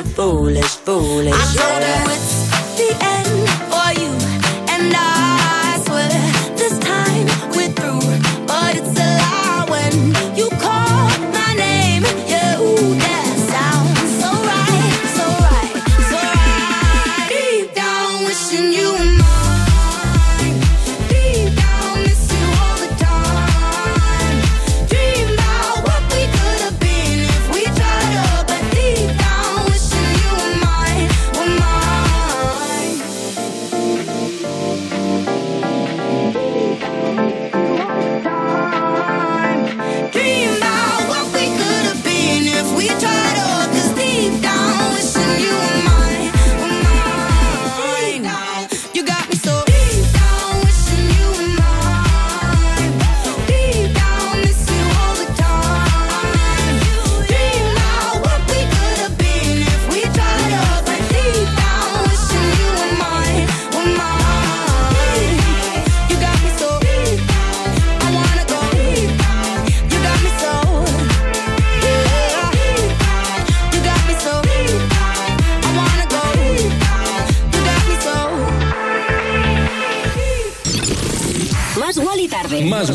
of foolish, foolish. I know yeah. that it's the end.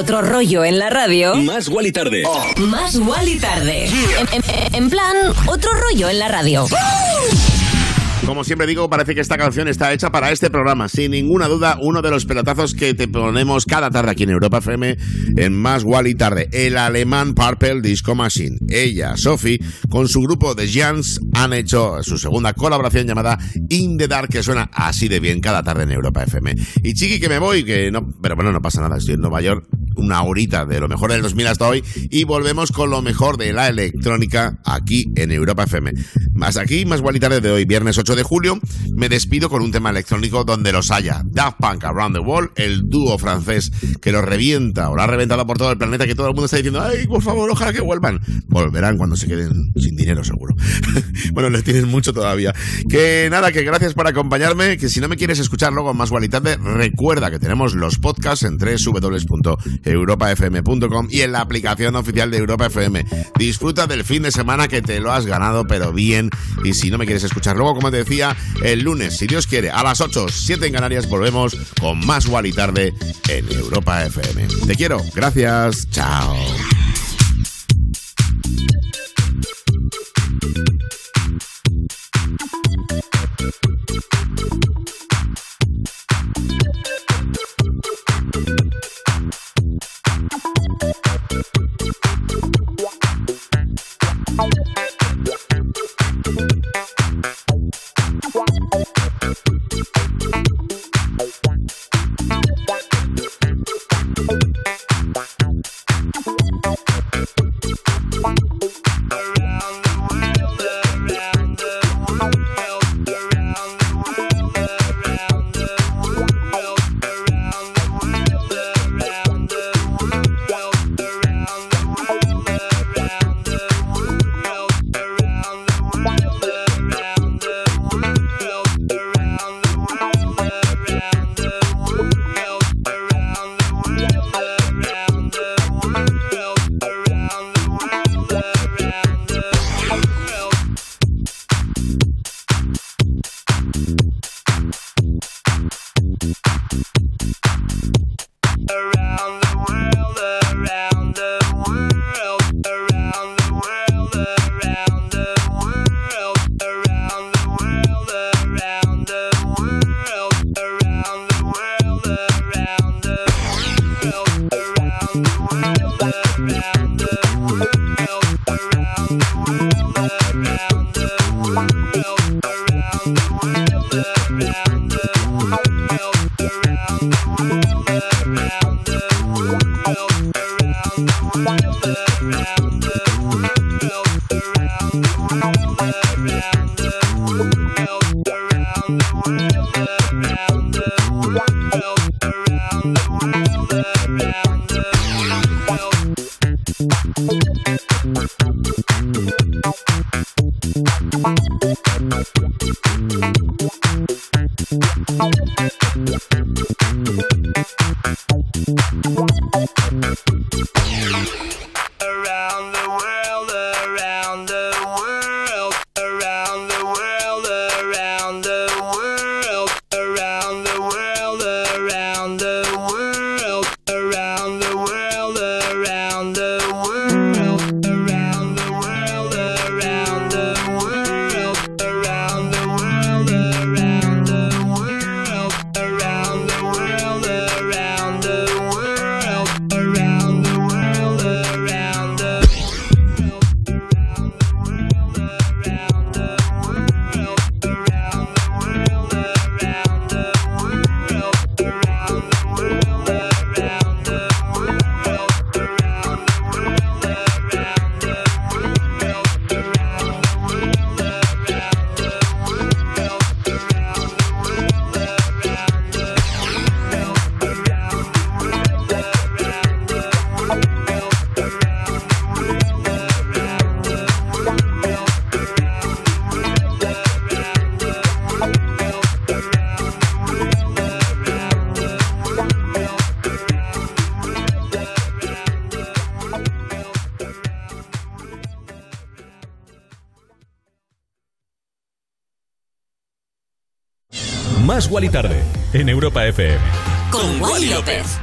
otro rollo en la radio. Más Wally Tarde. Oh. Más y Tarde. En, plan, otro rollo en la radio. Como siempre digo, parece que esta canción está hecha para este programa. Sin ninguna duda, uno de los pelotazos que te ponemos cada tarde aquí en Europa FM en Más Wally Tarde. El alemán Purple Disco Machine. Ella, Sophie, con su grupo de Jans han hecho su segunda colaboración llamada In the Dark, que suena así de bien cada tarde en Europa FM. Y Chiqui, que me voy, que no, pero bueno, no pasa nada, estoy en Nueva York una horita de lo mejor del 2000 hasta hoy y volvemos con lo mejor de la electrónica aquí en Europa FM. Más aquí, más igual tarde de hoy, viernes 8 de julio, me despido con un tema electrónico donde los haya. Daft Punk Around the World, el dúo francés que lo revienta o lo ha reventado por todo el planeta, que todo el mundo está diciendo, ay, por favor, ojalá que vuelvan. Volverán cuando se queden sin dinero, seguro. [laughs] bueno, les tienen mucho todavía. Que nada, que gracias por acompañarme, que si no me quieres escuchar luego más igual tarde, recuerda que tenemos los podcasts en www.europafm.com y en la aplicación oficial de Europa FM. Disfruta del fin de semana que te lo has ganado, pero bien. Y si no me quieres escuchar luego, como te decía, el lunes, si Dios quiere, a las 8, 7 en Canarias, volvemos con más y tarde en Europa FM. Te quiero, gracias, chao. Wally Tarde en Europa FM. Con Wally López.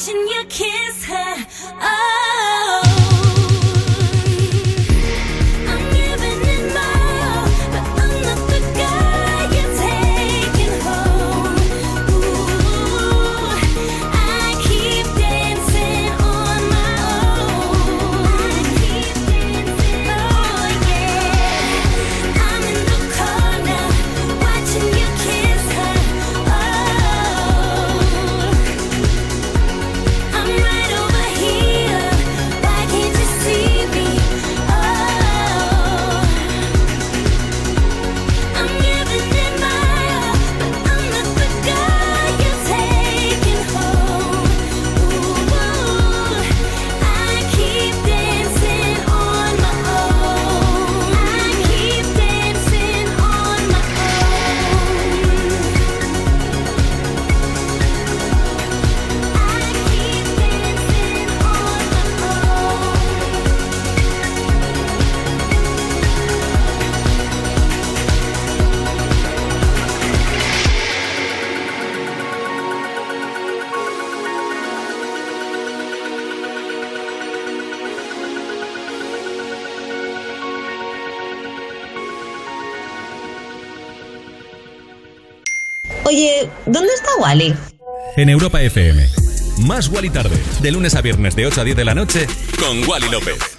watching you kiss. En Europa FM, más Wally Tarde, de lunes a viernes de 8 a 10 de la noche, con Wally López.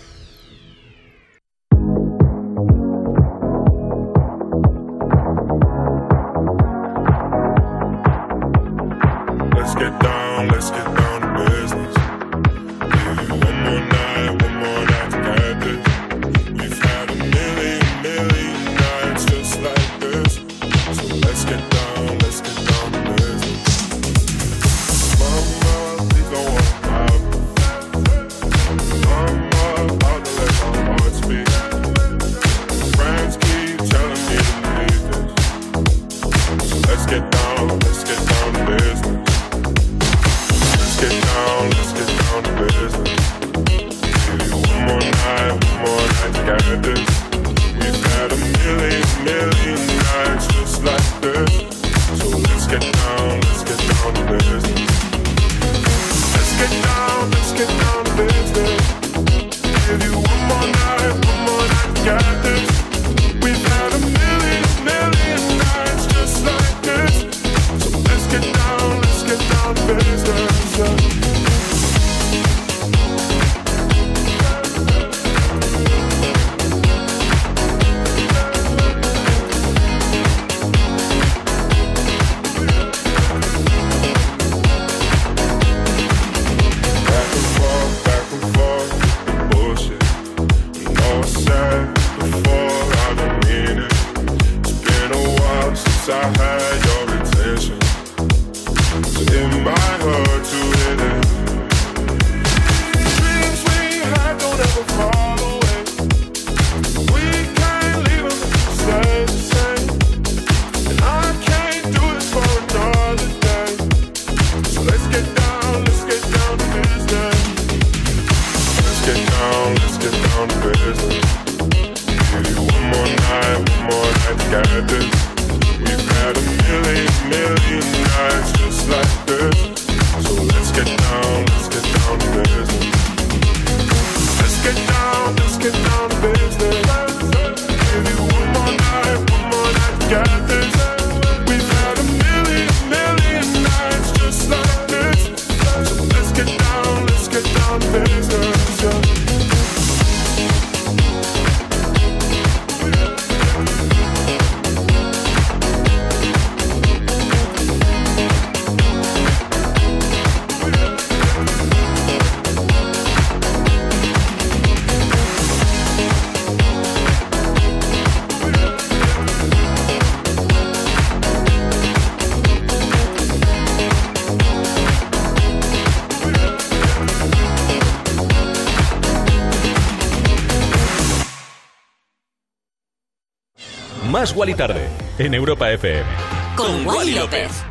got a million, million nights just like this. So let's get down. Más Guali Tarde en Europa FM. Con, Con Wally López.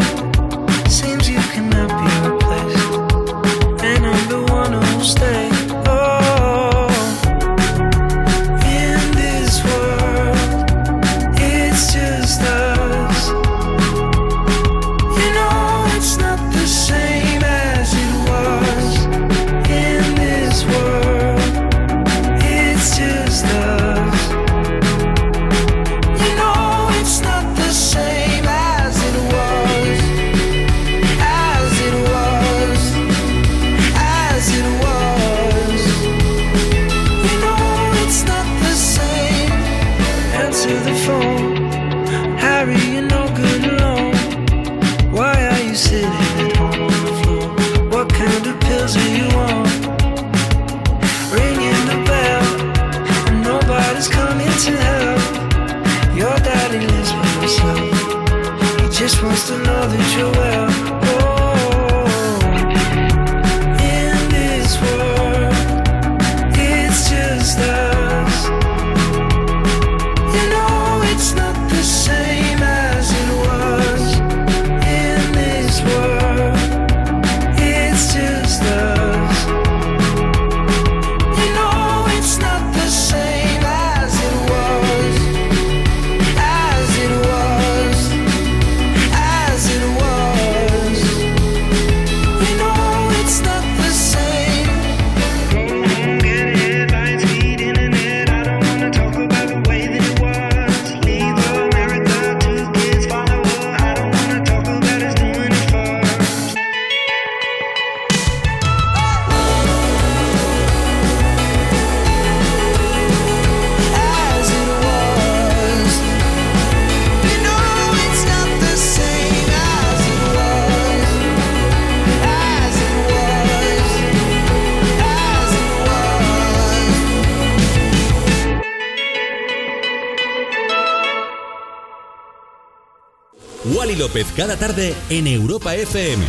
cada tarde en Europa FM.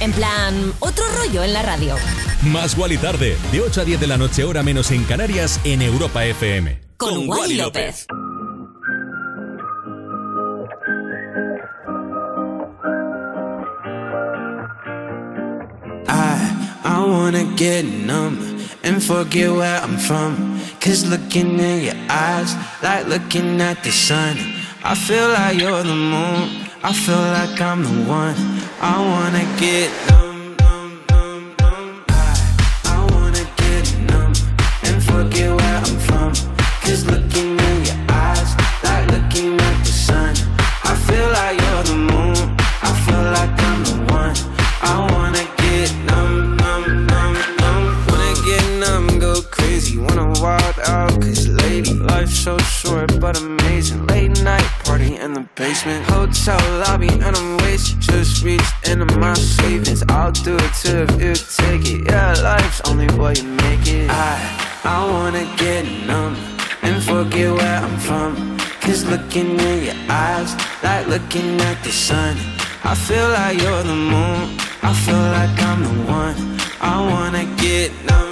En plan, otro rollo en la radio. Más Wally tarde, de 8 a 10 de la noche, hora menos en Canarias, en Europa FM. Con, Con Wally López. López. I wanna get numb and forget where I'm from. Cause looking in your eyes, like looking at the sun. I feel like you're the moon. I feel like I'm the one. I wanna get numb, numb, numb, numb. I, I wanna get numb and forget where I'm from. Cause looking Hotel lobby and I'm wasted. Just reached into my savings. I'll do it too if you take it. Yeah, life's only what you make it. I, I wanna get numb and forget where I'm from. Cause looking in your eyes, like looking at the sun. I feel like you're the moon. I feel like I'm the one. I wanna get numb,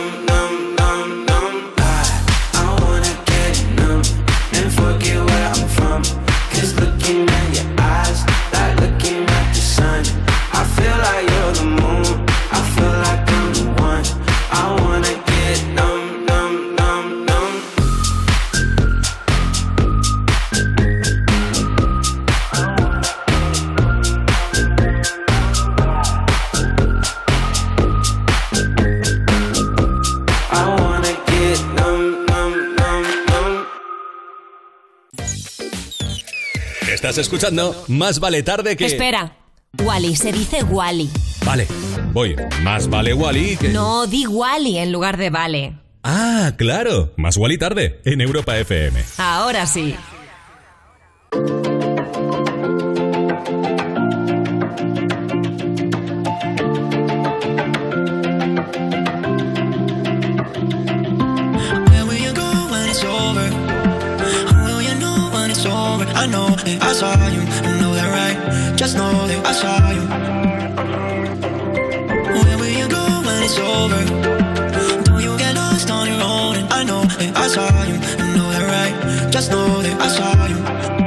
Estás escuchando Más vale tarde que... Espera. Wally, se dice Wally. Vale, voy. Más vale Wally que... No, di Wally en lugar de Vale. Ah, claro. Más Wally tarde, en Europa FM. Ahora sí. I know that I saw you, I know that right. Just know that I saw you. Where will you go when it's over? Don't you get lost on your own? And I know that I saw you, I know that right. Just know that I saw you.